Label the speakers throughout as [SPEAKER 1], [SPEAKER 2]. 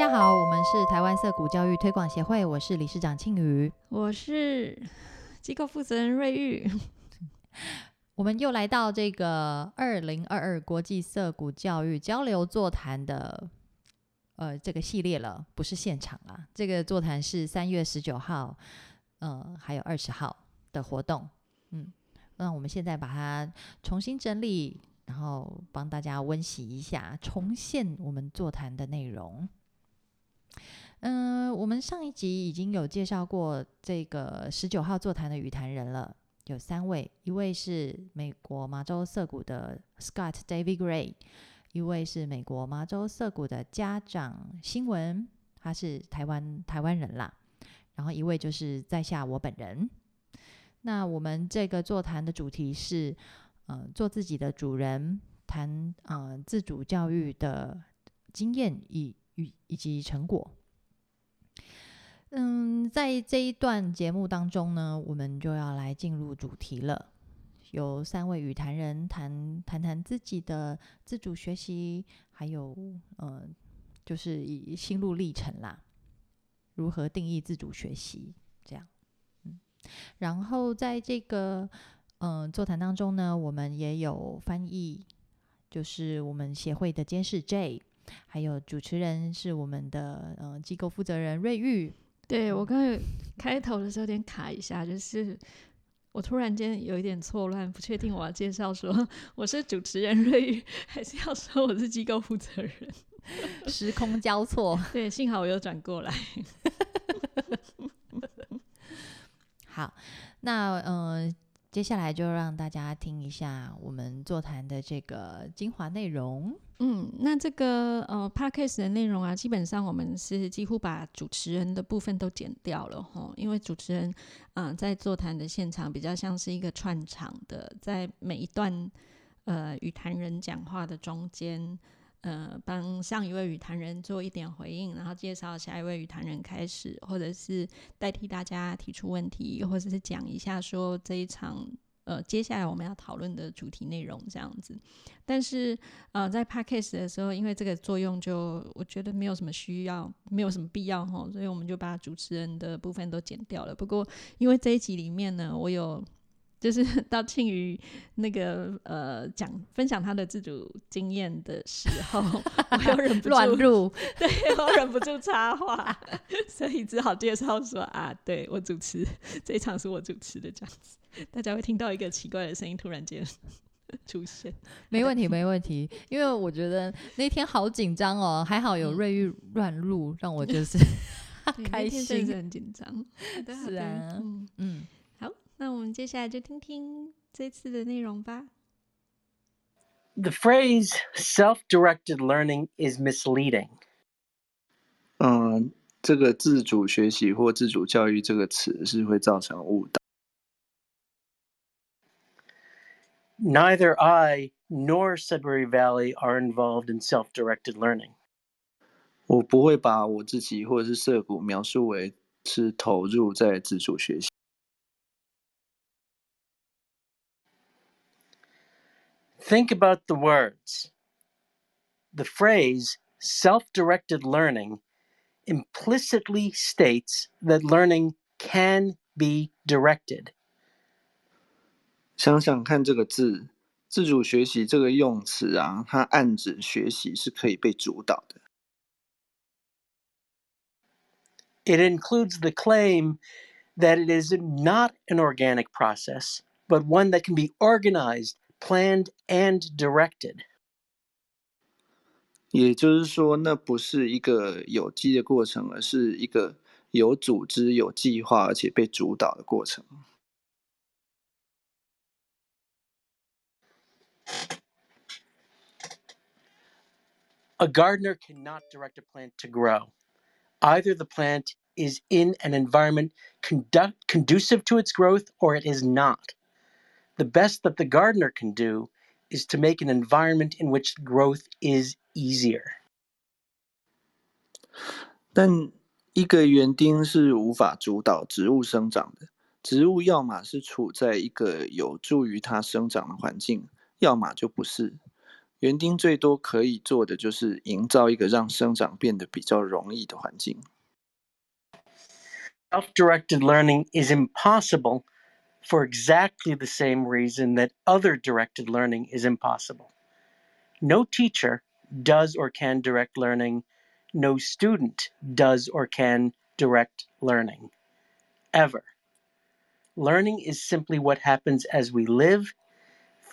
[SPEAKER 1] 家好，我们是台湾色谷教育推广协会，我是理事长庆瑜，
[SPEAKER 2] 我是机构负责人瑞玉。
[SPEAKER 1] 我们又来到这个二零二二国际色谷教育交流座谈的呃这个系列了，不是现场啊，这个座谈是三月十九号，呃，还有二十号的活动，嗯，那我们现在把它重新整理，然后帮大家温习一下，重现我们座谈的内容。嗯，我们上一集已经有介绍过这个十九号座谈的语坛人了，有三位，一位是美国麻州涩谷的 Scott David Gray，一位是美国麻州涩谷的家长新闻，他是台湾台湾人啦，然后一位就是在下我本人。那我们这个座谈的主题是，呃，做自己的主人，谈呃自主教育的经验以与以及成果。嗯，在这一段节目当中呢，我们就要来进入主题了。有三位语坛人谈谈谈自己的自主学习，还有呃，就是以心路历程啦，如何定义自主学习这样。嗯，然后在这个嗯座谈当中呢，我们也有翻译，就是我们协会的监事 J，还有主持人是我们的呃机构负责人瑞玉。
[SPEAKER 2] 对我刚才开头的时候有点卡一下，就是我突然间有一点错乱，不确定我要介绍说我是主持人瑞玉，还是要说我是机构负责人，
[SPEAKER 1] 时空交错。
[SPEAKER 2] 对，幸好我又转过来。
[SPEAKER 1] 好，那嗯。接下来就让大家听一下我们座谈的这个精华内容。
[SPEAKER 2] 嗯，那这个呃 podcast 的内容啊，基本上我们是几乎把主持人的部分都剪掉了哈，因为主持人啊在座谈的现场比较像是一个串场的，在每一段呃与谈人讲话的中间。呃，帮上一位与谈人做一点回应，然后介绍下一位与谈人开始，或者是代替大家提出问题，或者是讲一下说这一场呃接下来我们要讨论的主题内容这样子。但是呃，在 podcast 的时候，因为这个作用就我觉得没有什么需要，没有什么必要哈，所以我们就把主持人的部分都剪掉了。不过因为这一集里面呢，我有。就是 到庆余那个呃讲分享他的自主经验的时候，我又忍不住
[SPEAKER 1] 乱入，
[SPEAKER 2] 对我忍不住插话，所以只好介绍说啊，对我主持这一场是我主持的这样子，大家会听到一个奇怪的声音突然间 出现，
[SPEAKER 1] 没问题没问题，因为我觉得那天好紧张哦，还好有瑞玉乱入，让我就是开心，
[SPEAKER 2] 很紧张，
[SPEAKER 1] 是啊，嗯。嗯。
[SPEAKER 2] 那我们接下来就听听这次的内容吧。
[SPEAKER 3] The phrase self-directed learning is misleading.
[SPEAKER 4] 嗯，这个自主学习或自主教育这个词是会造成误导。
[SPEAKER 3] Neither I nor Sudbury Valley are involved in self-directed learning.
[SPEAKER 4] 我不会把我自己或者是涩谷描述为是投入在自主学习。
[SPEAKER 3] Think about the words. The phrase self directed learning implicitly states that learning can be directed.
[SPEAKER 4] 想想看这个字“自主学习”这个用词啊，它暗指学习是可以被主导的。
[SPEAKER 3] It includes the claim that it is not an organic process, but one that can be organized planned and directed.
[SPEAKER 4] 也就是说，那不是一个有机的过程，而是一个有组织、有计划而且被主导的过程。
[SPEAKER 3] A gardener cannot direct a plant to grow. Either the plant is in an environment conduct, conducive to its growth or it is not. The best that the gardener can do is to make an environment in which growth is easier.
[SPEAKER 4] 但一个园丁是无法主导植物生长的。植物要么是处在一个有助于它生长的环境，要么就不是。 园丁最多可以做的就是营造一个让生长变得比较容易的环境。
[SPEAKER 3] Self-directed learning is impossible for exactly the same reason that other directed learning is impossible. No teacher does or can direct learning. No student does or can direct learning. Ever. Learning is simply what happens as we live,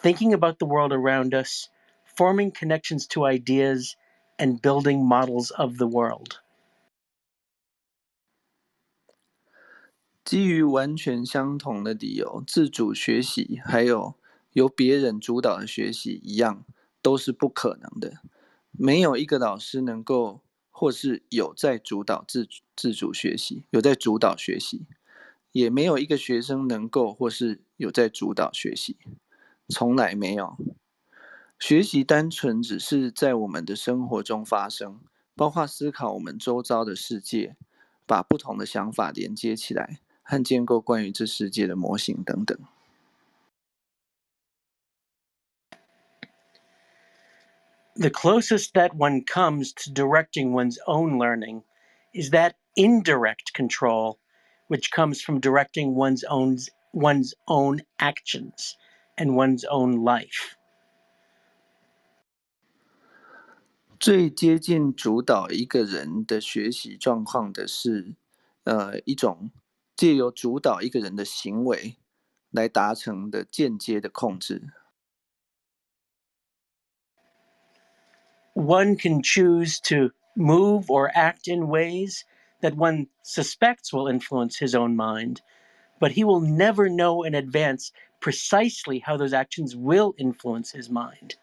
[SPEAKER 3] thinking about the world around us, forming connections to ideas, and building models of the world.
[SPEAKER 4] 基于完全相同的理由，自主学习还有由别人主导的学习一样，都是不可能的。没有一个老师能够或是有在主导自自主学习，有在主导学习，也没有一个学生能够或是有在主导学习，从来没有。学习单纯只是在我们的生活中发生，包括思考我们周遭的世界，把不同的想法连接起来。和建构关于这世界的模型等等。
[SPEAKER 3] The closest that one comes to directing one's own learning is that indirect control, which comes from directing one's own one's own actions and one's own life.
[SPEAKER 4] 最接近主导一个人的学习状况的是，呃，一种借由主导一个人的行为来达成的间接的控制。
[SPEAKER 3] One can choose to move or act in ways that one suspects will influence his own mind, but he will never know in advance precisely how those actions will influence his mind.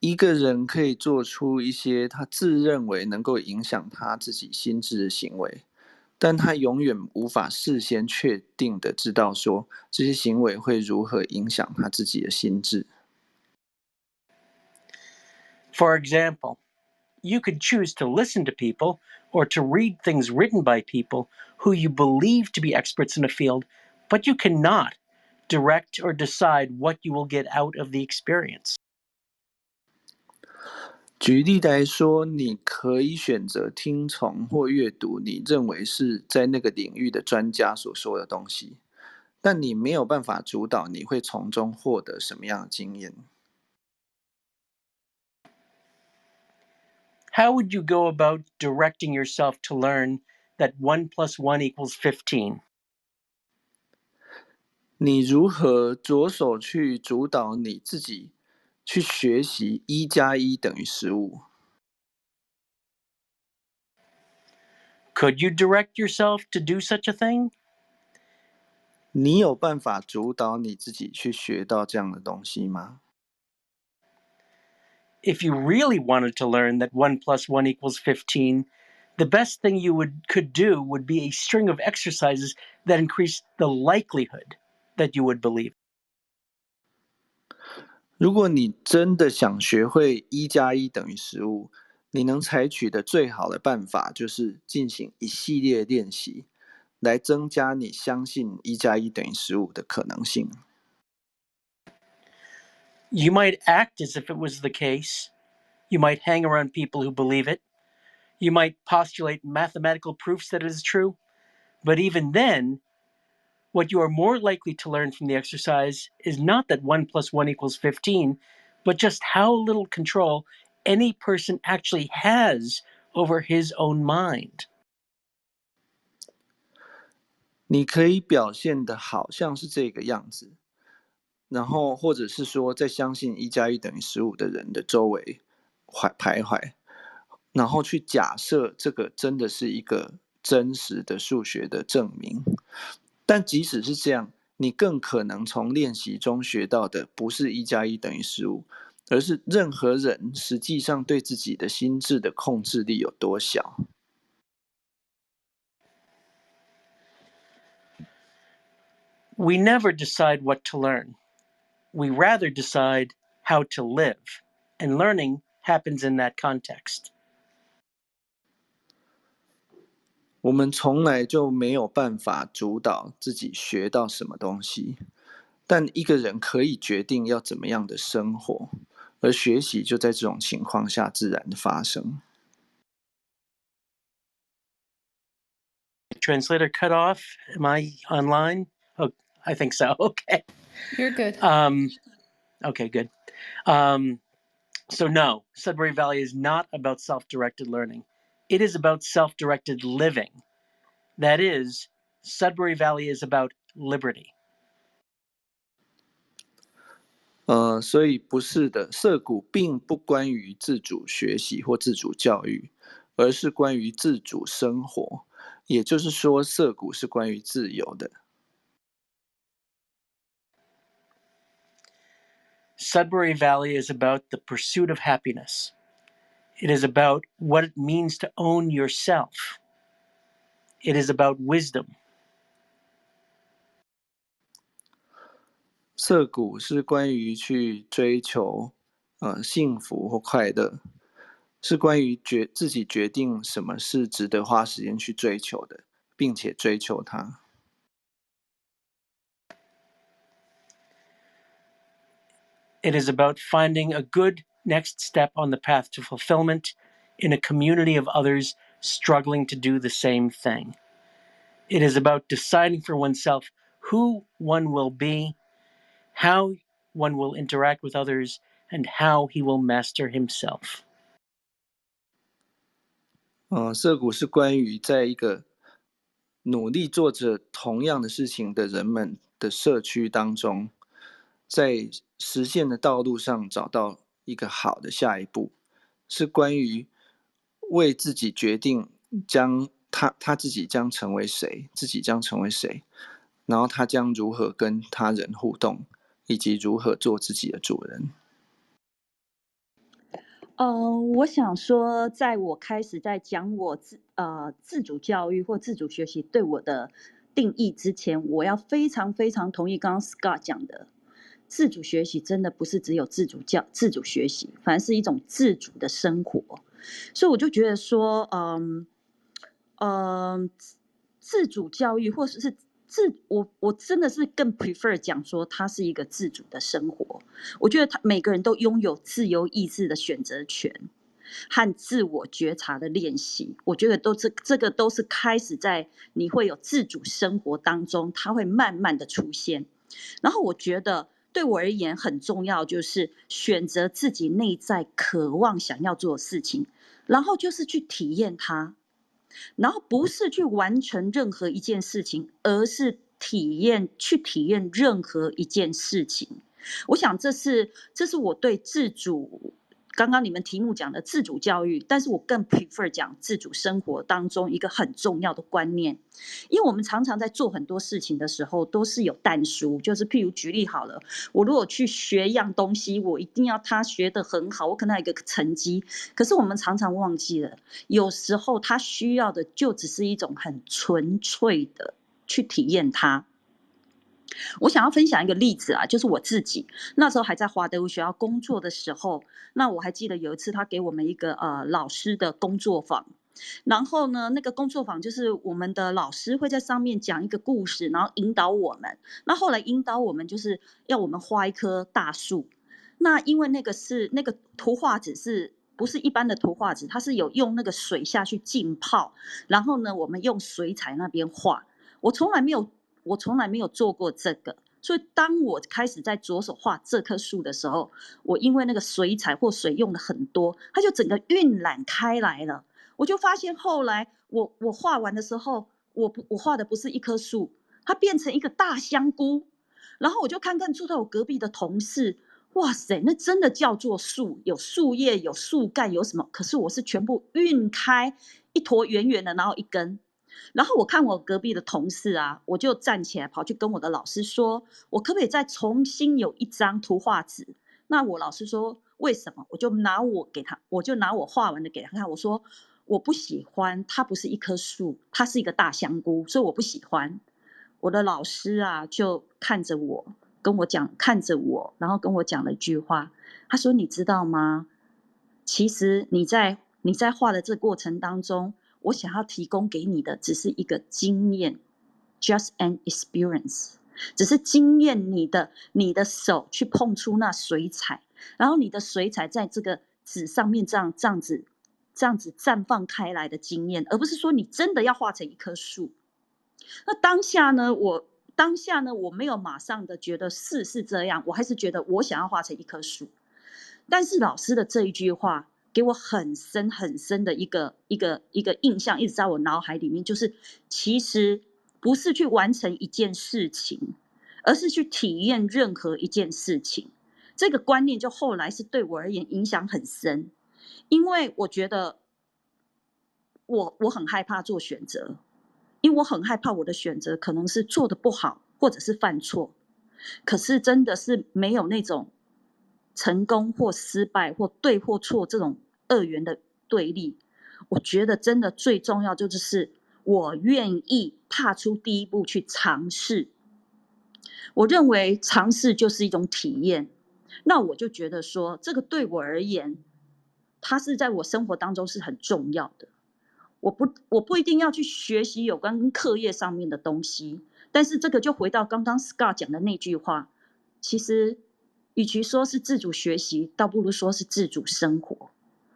[SPEAKER 4] 一个人可以做出一些他自认为能够影响他自己心智的行为，但他永远无法事先确定的知道说这些行为会如何影响他自己的心智。
[SPEAKER 3] For example, you could choose to listen to people or to read things written by people who you believe to be experts in a field, but you cannot direct or decide what you will get out of the experience.
[SPEAKER 4] 举例来说，你可以选择听从或阅读你认为是在那个领域的专家所说的东西，但你没有办法主导你会从中获得什么样的经验。
[SPEAKER 3] How would you go about directing yourself to learn that one plus one equals fifteen?
[SPEAKER 4] 你如何着手去主导你自己？去学习一加一等于十五。
[SPEAKER 3] Could you direct yourself to do such a thing?
[SPEAKER 4] 你有办法主导你自己去学到这样的东西吗？
[SPEAKER 3] If you really wanted to learn that one plus one equals fifteen, the best thing you would could do would be a string of exercises that increase the likelihood that you would believe.
[SPEAKER 4] 如果你真的想学会一加一等于十五，你能采取的最好的办法就是进行一系列练习，来增加你相信一加一等于十五的可能性。
[SPEAKER 3] You might act as if it was the case. You might hang around people who believe it. You might postulate mathematical proofs that it is true. But even then, what you are more likely to learn from the exercise is not that 1 plus 1 equals 15, but just how little control any person actually has over his own mind.
[SPEAKER 4] 你可以表现的好像是这个样子，然后或者是说在相信一加一等于十五的人的周围徘徘徊，然后去假设这个真的是一个真实的数学的证明。 但即使是这样，你更可能从练习中学到的不是一加一等于十五，而是任何人实际上对自己的心智的控制力有多小。
[SPEAKER 3] We never decide what to learn. We rather decide how to live, and learning happens in that context.
[SPEAKER 4] 我们从来就没有办法主导自己学到什么东西， 但一个人可以决定要怎么样的生活，而学习就在这种情况下自然的发生。
[SPEAKER 3] Translator cut off. Am I online? Oh, I think so. Okay.
[SPEAKER 1] You're good.
[SPEAKER 3] Um, okay, good. Um, so no, Sudbury Valley is not about self-directed learning. It is about self-directed living. That is, Sudbury Valley is about liberty.
[SPEAKER 4] 呃，所以不是的，涩谷并不关于自主学习或自主教育，而是关于自主生活。也就是说，涩谷是关于自由的。
[SPEAKER 3] Sudbury Valley is about the pursuit of happiness. It is about what it means to own yourself. It is about wisdom.
[SPEAKER 4] 涩谷是关于去追求，呃，幸福或快乐，是关于决自己决定什么是值得花时间去追求的，并且追求它。
[SPEAKER 3] It is about finding a good next step on the path to fulfillment in a community of others struggling to do the same thing. It is about deciding for oneself who one will be, how one will interact with others, and how he will master himself.
[SPEAKER 4] 呃，涩谷是关于在一个努力做着同样的事情的人们的社区当中，在实现的道路上找到 一个好的下一步，是关于为自己决定将他他自己将成为谁，自己将成为谁，然后他将如何跟他人互动，以及如何做自己的主人。
[SPEAKER 5] 呃，我想说，在我开始在讲我自呃自主教育或自主学习对我的定义之前，我要非常非常同意刚刚 Scott 讲的，自主学习真的不是只有自主教自主学习，反而是一种自主的生活。所以我就觉得说，嗯嗯，自主教育或者是。自我我真的是更 prefer 讲说，它是一个自主的生活。我觉得他每个人都拥有自由意志的选择权和自我觉察的练习。我觉得都是这个都是开始在你会有自主生活当中，它会慢慢的出现。然后我觉得对我而言很重要，就是选择自己内在渴望想要做的事情，然后就是去体验它。然后不是去完成任何一件事情，而是体验去体验任何一件事情。我想这是这是我对自主。刚刚你们题目讲的自主教育，但是我更 prefer 讲自主生活当中一个很重要的观念，因为我们常常在做很多事情的时候都是有淡书，就是譬如举例好了，我如果去学一样东西，我一定要他学得很好，我可能有一个成绩，可是我们常常忘记了，有时候他需要的就只是一种很纯粹的去体验它。我想要分享一个例子啊，就是我自己那时候还在华德福学校工作的时候，那我还记得有一次他给我们一个呃老师的工作坊，然后呢，那个工作坊就是我们的老师会在上面讲一个故事，然后引导我们。那后来引导我们就是要我们画一棵大树，那因为那个是那个图画纸是不是一般的图画纸，它是有用那个水下去浸泡，然后呢，我们用水彩那边画，我从来没有。我从来没有做过这个，所以当我开始在着手画这棵树的时候，我因为那个水彩或水用的很多，它就整个晕染开来了。我就发现后来我我画完的时候，我不我画的不是一棵树，它变成一个大香菇。然后我就看看住在我隔壁的同事，哇塞，那真的叫做树，有树叶，有树干，有什么？可是我是全部晕开一坨圆圆的，然后一根。然后我看我隔壁的同事啊，我就站起来跑去跟我的老师说：“我可不可以再重新有一张图画纸？”那我老师说：“为什么？”我就拿我给他，我就拿我画完的给他看。我说：“我不喜欢，它不是一棵树，它是一个大香菇，所以我不喜欢。”我的老师啊，就看着我，跟我讲，看着我，然后跟我讲了一句话。他说：“你知道吗？其实你在你在画的这过程当中。”我想要提供给你的只是一个经验，just an experience。只是经验你的你的手去碰触那水彩，然后你的水彩在这个纸上面这样这样子这样子绽放开来的经验，而不是说你真的要画成一棵树。那当下呢，我当下呢，我没有马上的觉得是是这样，我还是觉得我想要画成一棵树。但是老师的这一句话给我很深很深的一个一个一个印象，一直在我脑海里面，就是其实不是去完成一件事情，而是去体验任何一件事情。这个观念就后来是对我而言影响很深，因为我觉得我我很害怕做选择，因为我很害怕我的选择可能是做的不好，或者是犯错。可是真的是没有那种。成功或失败或对或错这种二元的对立，我觉得真的最重要就是我愿意踏出第一步去尝试。我认为尝试就是一种体验，那我就觉得说这个对我而言，它是在我生活当中是很重要的。我不我不一定要去学习有关课业上面的东西，但是这个就回到刚刚 Scott 讲的那句话，其实。与其说是自主学习，倒不如说是自主生活。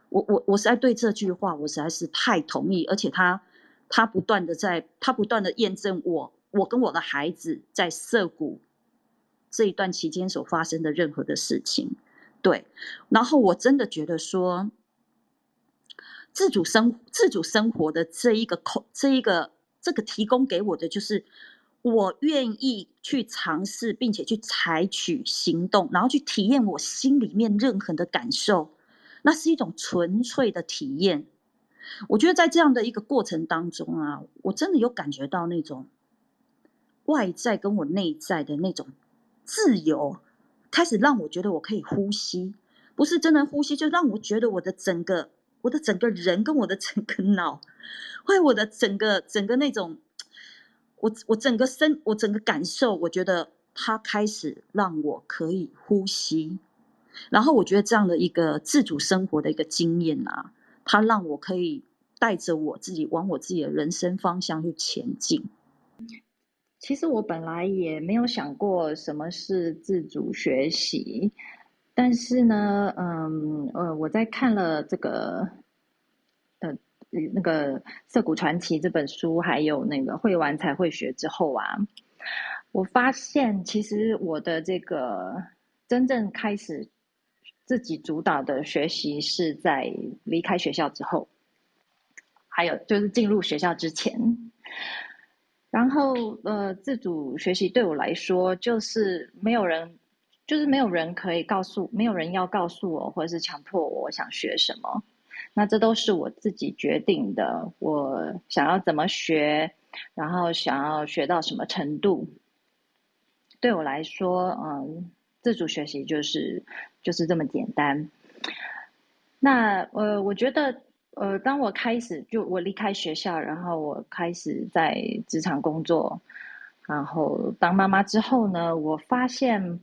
[SPEAKER 5] 我我我实在对这句话，我实在是太同意，而且他他不断的在，他不断的验证我，我跟我的孩子在涉谷这一段期间所发生的任何的事情。对，然后我真的觉得说，自主生自主生活的这一个口，这一个这个提供给我的就是。我愿意去尝试，并且去采取行动，然后去体验我心里面任何的感受，那是一种纯粹的体验。我觉得在这样的一个过程当中啊，我真的有感觉到那种外在跟我内在的那种自由，开始让我觉得我可以呼吸，不是真的呼吸，就让我觉得我的整个我的整个人跟我的整个脑，会我的整个整个那种。我我整个身，我整个感受，我觉得他开始让我可以呼吸，然后我觉得这样的一个自主生活的一个经验啊，它让我可以带着我自己往我自己的人生方向去前进。
[SPEAKER 6] 其实我本来也没有想过什么是自主学习，但是呢，嗯呃，我在看了这个。那个《涩谷传奇》这本书，还有那个会玩才会学之后啊，我发现其实我的这个真正开始自己主导的学习是在离开学校之后，还有就是进入学校之前。然后呃，自主学习对我来说，就是没有人，就是没有人可以告诉，没有人要告诉我，或者是强迫我想学什么。那这都是我自己决定的，我想要怎么学，然后想要学到什么程度。对我来说，嗯，自主学习就是就是这么简单。那呃，我觉得呃，当我开始就我离开学校，然后我开始在职场工作，然后当妈妈之后呢，我发现，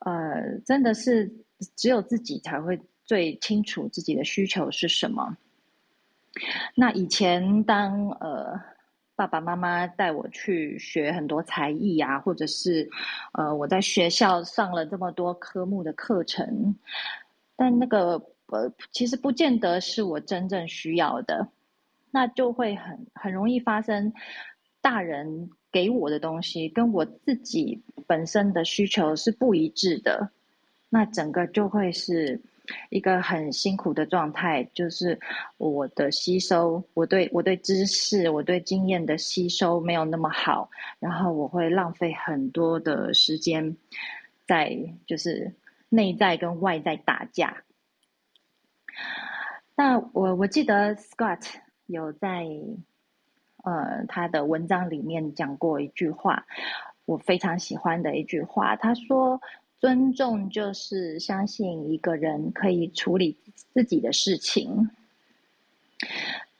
[SPEAKER 6] 呃，真的是只有自己才会。最清楚自己的需求是什么。那以前当呃爸爸妈妈带我去学很多才艺啊，或者是呃我在学校上了这么多科目的课程，但那个呃其实不见得是我真正需要的，那就会很很容易发生大人给我的东西跟我自己本身的需求是不一致的，那整个就会是。一个很辛苦的状态，就是我的吸收，我对我对知识、我对经验的吸收没有那么好，然后我会浪费很多的时间在就是内在跟外在打架。那我我记得 Scott 有在呃他的文章里面讲过一句话，我非常喜欢的一句话，他说。尊重就是相信一个人可以处理自己的事情。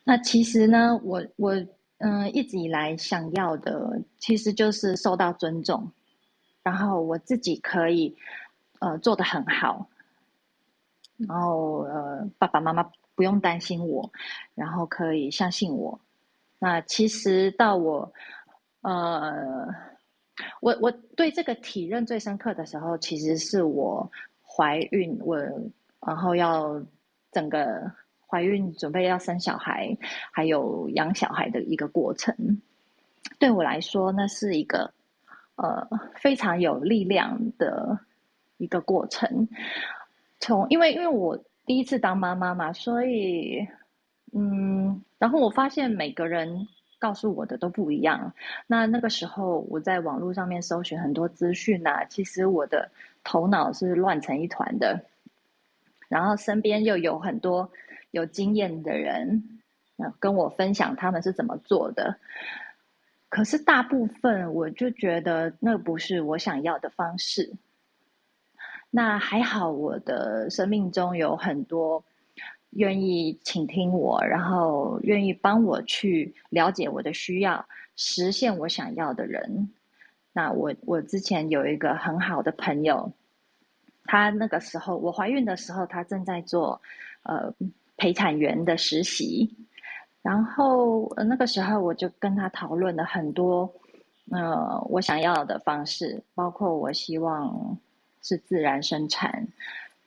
[SPEAKER 6] 那其实呢，我我嗯一直以来想要的，其实就是受到尊重，然后我自己可以呃做的很好，然后呃爸爸妈妈不用担心我，然后可以相信我。那其实到我呃。我我对这个体认最深刻的时候，其实是我怀孕，我然后要整个怀孕准备要生小孩，还有养小孩的一个过程。对我来说，那是一个呃非常有力量的一个过程。从因为因为我第一次当妈妈嘛，所以嗯，然后我发现每个人。告诉我的都不一样。那那个时候，我在网络上面搜寻很多资讯呐，其实我的头脑是乱成一团的。然后身边又有很多有经验的人，跟我分享他们是怎么做的。可是大部分我就觉得那不是我想要的方式。那还好，我的生命中有很多。愿意倾听我，然后愿意帮我去了解我的需要，实现我想要的人。那我我之前有一个很好的朋友，他那个时候我怀孕的时候，他正在做呃陪产员的实习，然后那个时候我就跟他讨论了很多呃我想要的方式，包括我希望是自然生产。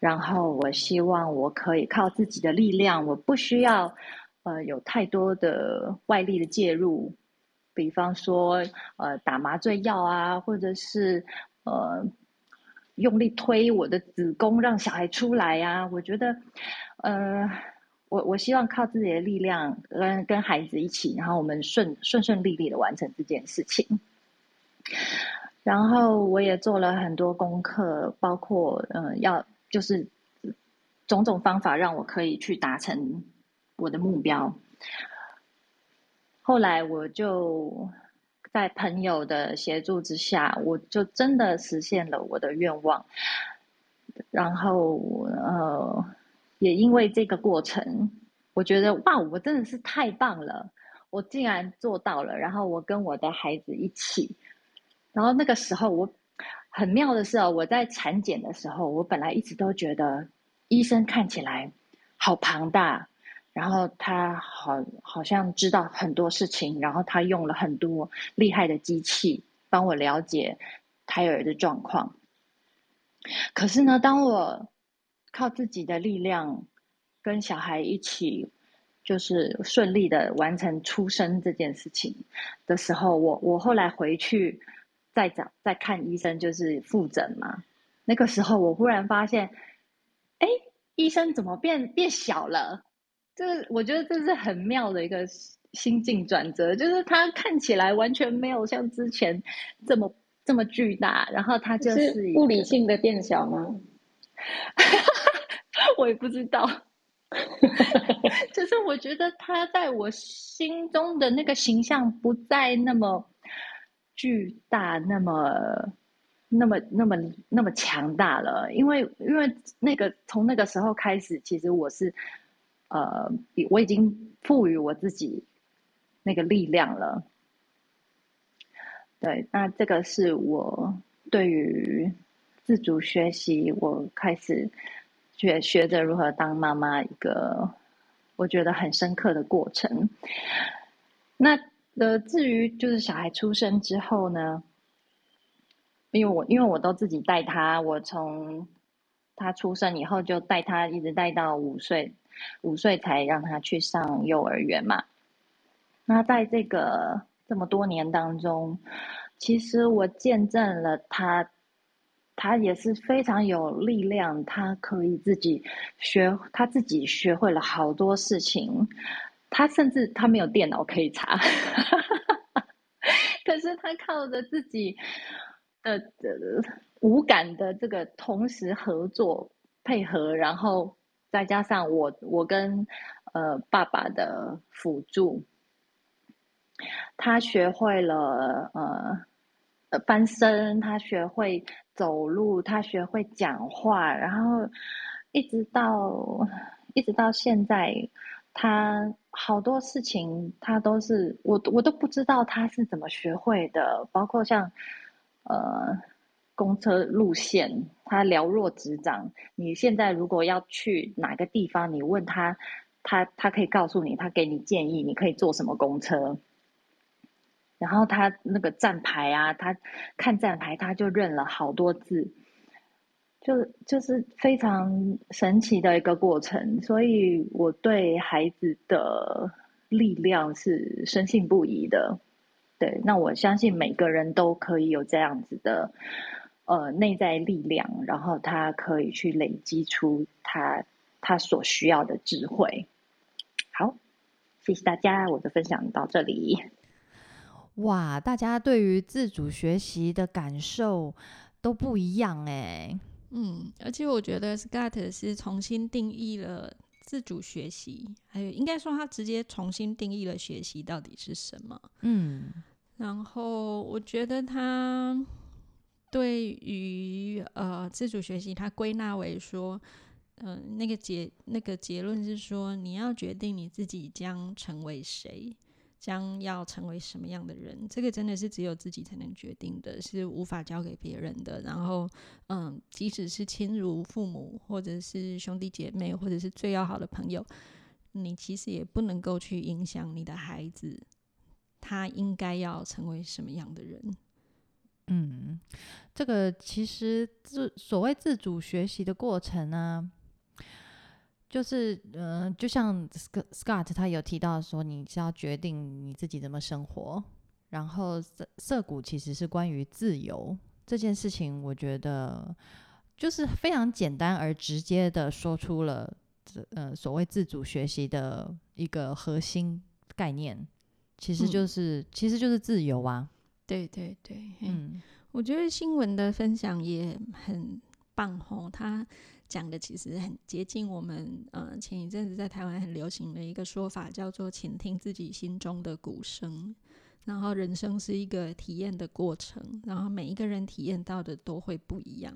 [SPEAKER 6] 然后我希望我可以靠自己的力量，我不需要呃有太多的外力的介入，比方说呃打麻醉药啊，或者是呃用力推我的子宫让小孩出来呀。我觉得呃我我希望靠自己的力量跟跟孩子一起，然后我们顺顺顺利利的完成这件事情。然后我也做了很多功课，包括嗯要。就是种种方法让我可以去达成我的目标。后来我就在朋友的协助之下，我就真的实现了我的愿望。然后呃，也因为这个过程，我觉得哇，我真的是太棒了！我竟然做到了。然后我跟我的孩子一起，然后那个时候我。很妙的是哦，我在产检的时候，我本来一直都觉得医生看起来好庞大，然后他好好像知道很多事情，然后他用了很多厉害的机器帮我了解胎儿的状况。可是呢，当我靠自己的力量跟小孩一起，就是顺利的完成出生这件事情的时候，我我后来回去。再找在看医生就是复诊嘛，那个时候我忽然发现，哎，医生怎么变变小了？这是我觉得这是很妙的一个心境转折，就是他看起来完全没有像之前这么这么巨大，然后他就是
[SPEAKER 2] 物理性的变小吗？
[SPEAKER 6] 我也不知道，就是我觉得他在我心中的那个形象不再那么。巨大，那么，那么，那么，那么强大了。因为，因为那个从那个时候开始，其实我是，呃，我已经赋予我自己那个力量了。对，那这个是我对于自主学习，我开始学学着如何当妈妈一个我觉得很深刻的过程。那。呃，至于就是小孩出生之后呢，因为我因为我都自己带他，我从他出生以后就带他一直带到五岁，五岁才让他去上幼儿园嘛。那在这个这么多年当中，其实我见证了他，他也是非常有力量，他可以自己学，他自己学会了好多事情。他甚至他没有电脑可以查，可是他靠着自己的无感的这个同时合作配合，然后再加上我我跟呃爸爸的辅助，他学会了呃翻身，他学会走路，他学会讲话，然后一直到一直到现在。他好多事情，他都是我我都不知道他是怎么学会的，包括像呃公车路线，他了若指掌。你现在如果要去哪个地方，你问他，他他可以告诉你，他给你建议，你可以坐什么公车。然后他那个站牌啊，他看站牌他就认了好多字，就就是非常神奇的一个过程。所以我对孩子的力量是深信不疑的。对，那我相信每个人都可以有这样子的呃内在力量，然后他可以去累积出他他所需要的智慧。好，谢谢大家，我的分享到这里。
[SPEAKER 1] 哇，大家对于自主学习的感受都不一样哎。
[SPEAKER 2] 嗯，而且我觉得 Scott 是重新定义了自主学习，还有应该说他直接重新定义了学习到底是什么。
[SPEAKER 1] 嗯，
[SPEAKER 2] 然后我觉得他对于呃自主学习，他归纳为说，嗯，那个结那个结论是说，你要决定你自己将成为谁。将要成为什么样的人，这个真的是只有自己才能决定的，是无法交给别人的。然后，嗯，即使是亲如父母，或者是兄弟姐妹，或者是最要好的朋友，你其实也不能够去影响你的孩子，他应该要成为什么样的人。
[SPEAKER 1] 嗯，这个其实自所谓自主学习的过程呢。就是，嗯，就像 Scott 他有提到说，你是要决定你自己怎么生活。然后涩涩谷其实是关于自由这件事情，我觉得就是非常简单而直接的说出了这，呃，所谓自主学习的一个核心概念，其实就是，其实就是自由啊。
[SPEAKER 2] 对对对，嗯，我觉得新闻的分享也很棒哦，他。讲的其实很接近我们，呃，前一阵子在台湾很流行的一个说法，叫做“倾听自己心中的鼓声”。然后，人生是一个体验的过程，然后每一个人体验到的都会不一样，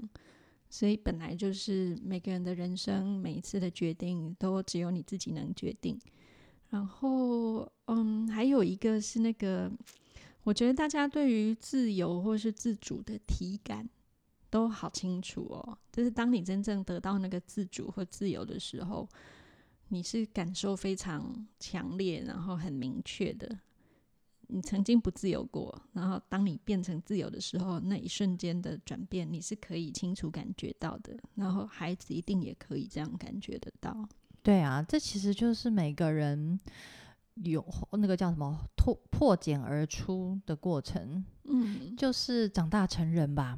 [SPEAKER 2] 所以本来就是每个人的人生，每一次的决定都只有你自己能决定。然后，嗯，还有一个是那个，我觉得大家对于自由或是自主的体感。都好清楚哦，就是当你真正得到那个自主或自由的时候，你是感受非常强烈，然后很明确的。你曾经不自由过，然后当你变成自由的时候，那一瞬间的转变，你是可以清楚感觉到的。然后孩子一定也可以这样感觉得到。
[SPEAKER 1] 对啊，这其实就是每个人有那个叫什么破破茧而出的过程。嗯，就是长大成人吧。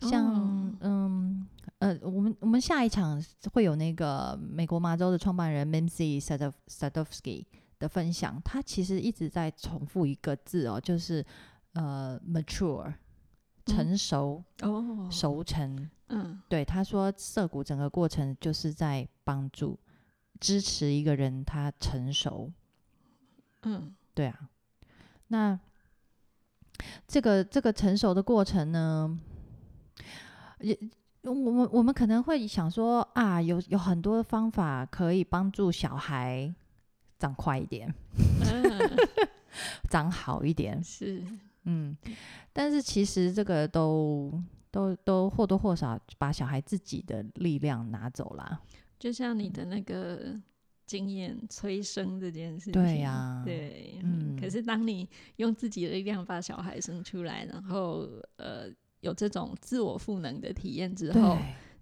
[SPEAKER 1] 像嗯呃，我们我们下一场会有那个美国麻州的创办人 Mimsy Sadovsky 的分享，他其实一直在重复一个字哦，就是呃 mature 成熟哦熟成嗯，对他说涩谷整个过程就是在帮助支持一个人他成熟，嗯，对啊，那这个这个成熟的过程呢？也，我们我们可能会想说啊，有有很多方法可以帮助小孩长快一点，长好一点。
[SPEAKER 2] 是，
[SPEAKER 1] 嗯，但是其实这个都都都或多或少把小孩自己的力量拿走了。
[SPEAKER 2] 就像你的那个经验催生这件事情，
[SPEAKER 1] 对呀，
[SPEAKER 2] 对，嗯。可是当你用自己的力量把小孩生出来，然后呃。有这种自我赋能的体验之后，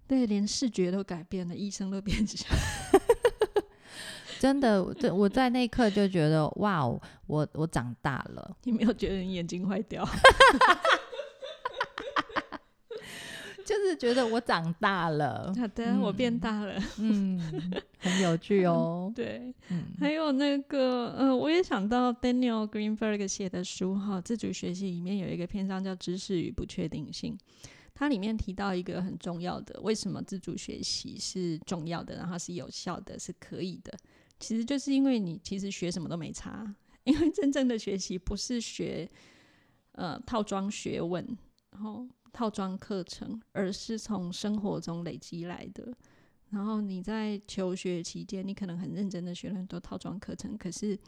[SPEAKER 2] 对，连视觉都改变了，医生都变成。
[SPEAKER 1] 真的，对我在那一刻就觉得，哇哦，我我长大了。
[SPEAKER 2] 你没有觉得你眼睛坏掉？
[SPEAKER 1] 就是觉得我长大了。
[SPEAKER 2] 好的，我变大了。
[SPEAKER 1] 嗯，很有趣哦。
[SPEAKER 2] 对，还有那个，呃，我也想到 Daniel Greenberg 写的书哈，《自主学习》里面有一个篇章叫“知识与不确定性”，它里面提到一个很重要的，为什么自主学习是重要的，然后是有效的，是可以的。其实就是因为你其实学什么都没差，因为真正的学习不是学呃套装学问，然后。套装课程，而是从生活中累积来的。然后你在求学期间，你可能很认真的学了很多套装课程，可是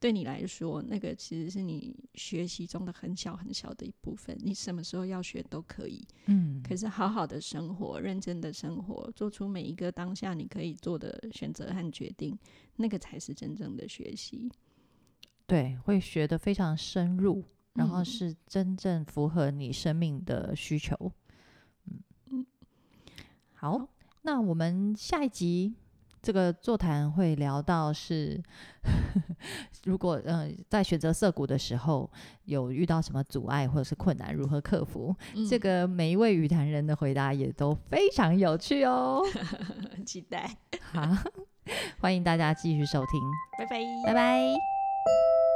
[SPEAKER 2] 对你来说，那个其实是你学习中的很小很小的一部分。你什么时候要学都可以，嗯。可是好好的生活，认真的生活，做出每一个当下你可以做的选择和决定，那个才是真正的学习。
[SPEAKER 1] 对，会学的非常深入。然后
[SPEAKER 2] 嗯
[SPEAKER 1] 是真正符合你生命的需求。嗯
[SPEAKER 2] 嗯
[SPEAKER 1] 好
[SPEAKER 2] 好，
[SPEAKER 1] 那我们下一集这个座谈会聊到是，如果呃在选择涩谷的时候有遇到什么阻碍或者是困难，如何克服？这
[SPEAKER 2] 嗯
[SPEAKER 1] 个每一位语坛人的回答也都非常有趣哦。
[SPEAKER 2] 很期待，
[SPEAKER 1] 好，欢迎大家继续收听，
[SPEAKER 2] 拜拜，
[SPEAKER 1] 拜拜。